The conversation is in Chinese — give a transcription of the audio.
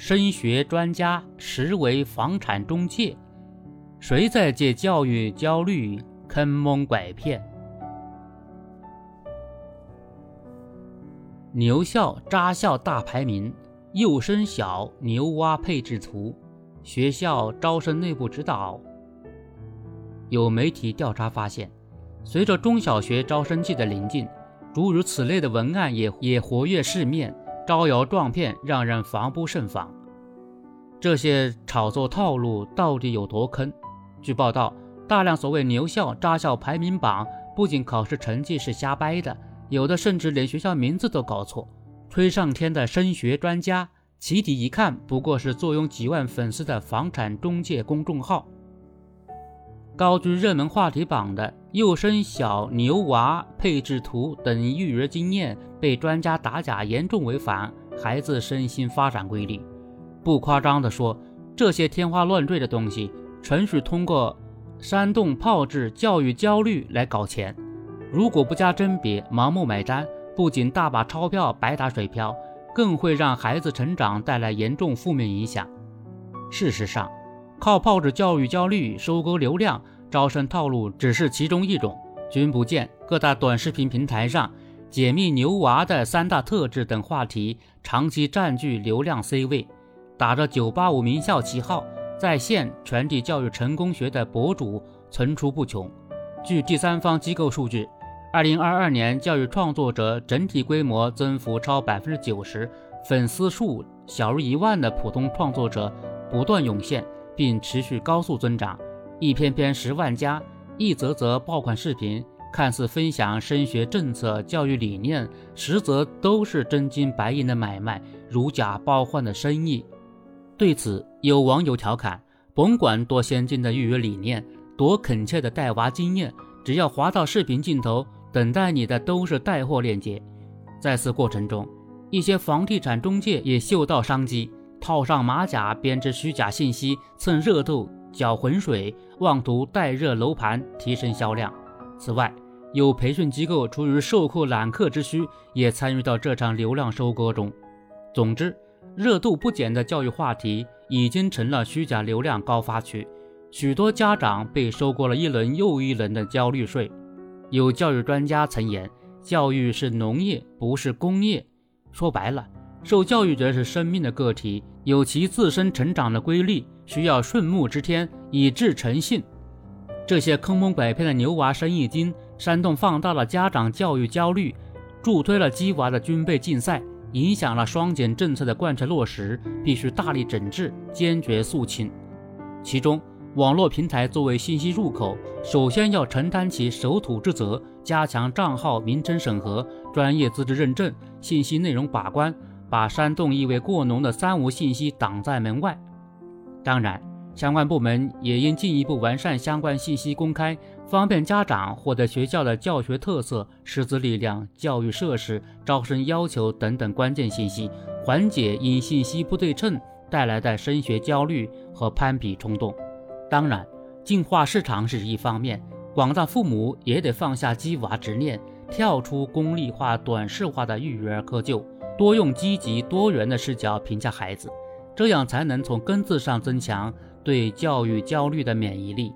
升学专家实为房产中介，谁在借教育焦虑坑蒙拐骗？牛校扎校大排名，幼升小牛蛙配置图，学校招生内部指导。有媒体调查发现，随着中小学招生季的临近，诸如此类的文案也也活跃市面，招摇撞骗，让人防不胜防。这些炒作套路到底有多坑？据报道，大量所谓牛校扎校排名榜，不仅考试成绩是瞎掰的。有的甚至连学校名字都搞错，吹上天的升学专家，起底一看不过是坐拥几万粉丝的房产中介公众号。高居热门话题榜的幼升小牛娃配置图等育儿经验被专家打假，严重违反孩子身心发展规律。不夸张地说，这些天花乱坠的东西，纯属通过煽动炮制教育焦虑来搞钱。如果不加甄别，盲目买单，不仅大把钞票白打水漂，更会让孩子成长带来严重负面影响。事实上，靠炮制教育焦虑收割流量招生套路只是其中一种。君不见各大短视频平台上解密牛娃的三大特质等话题长期占据流量 C 位，打着985名校旗号在线传递教育成功学的博主层出不穷。据第三方机构数据。二零二二年，教育创作者整体规模增幅超百分之九十，粉丝数小于一万的普通创作者不断涌现，并持续高速增长。一篇篇十万加，一则则爆款视频，看似分享升学政策、教育理念，实则都是真金白银的买卖，如假包换的生意。对此，有网友调侃：“甭管多先进的育儿理念，多恳切的带娃经验，只要滑到视频镜头。”等待你的都是带货链接，在此过程中，一些房地产中介也嗅到商机，套上马甲，编织虚假信息，蹭热度，搅浑水，妄图带热楼盘，提升销量。此外，有培训机构出于授课揽客之需，也参与到这场流量收割中。总之，热度不减的教育话题已经成了虚假流量高发区，许多家长被收割了一轮又一轮的焦虑税。有教育专家曾言：“教育是农业，不是工业。”说白了，受教育者是生命的个体，有其自身成长的规律，需要顺木之天以致诚信。这些坑蒙拐骗的牛娃生意经，煽动放大了家长教育焦虑，助推了鸡娃的军备竞赛，影响了双减政策的贯彻落实，必须大力整治，坚决肃清。其中，网络平台作为信息入口，首先要承担起守土之责，加强账号名称审核、专业资质认证、信息内容把关，把煽动意味过浓的“三无”信息挡在门外。当然，相关部门也应进一步完善相关信息公开，方便家长获得学校的教学特色、师资力量、教育设施、招生要求等等关键信息，缓解因信息不对称带来的升学焦虑和攀比冲动。当然，净化市场是一方面，广大父母也得放下鸡娃执念，跳出功利化、短视化的育儿窠臼，多用积极多元的视角评价孩子，这样才能从根子上增强对教育焦虑的免疫力。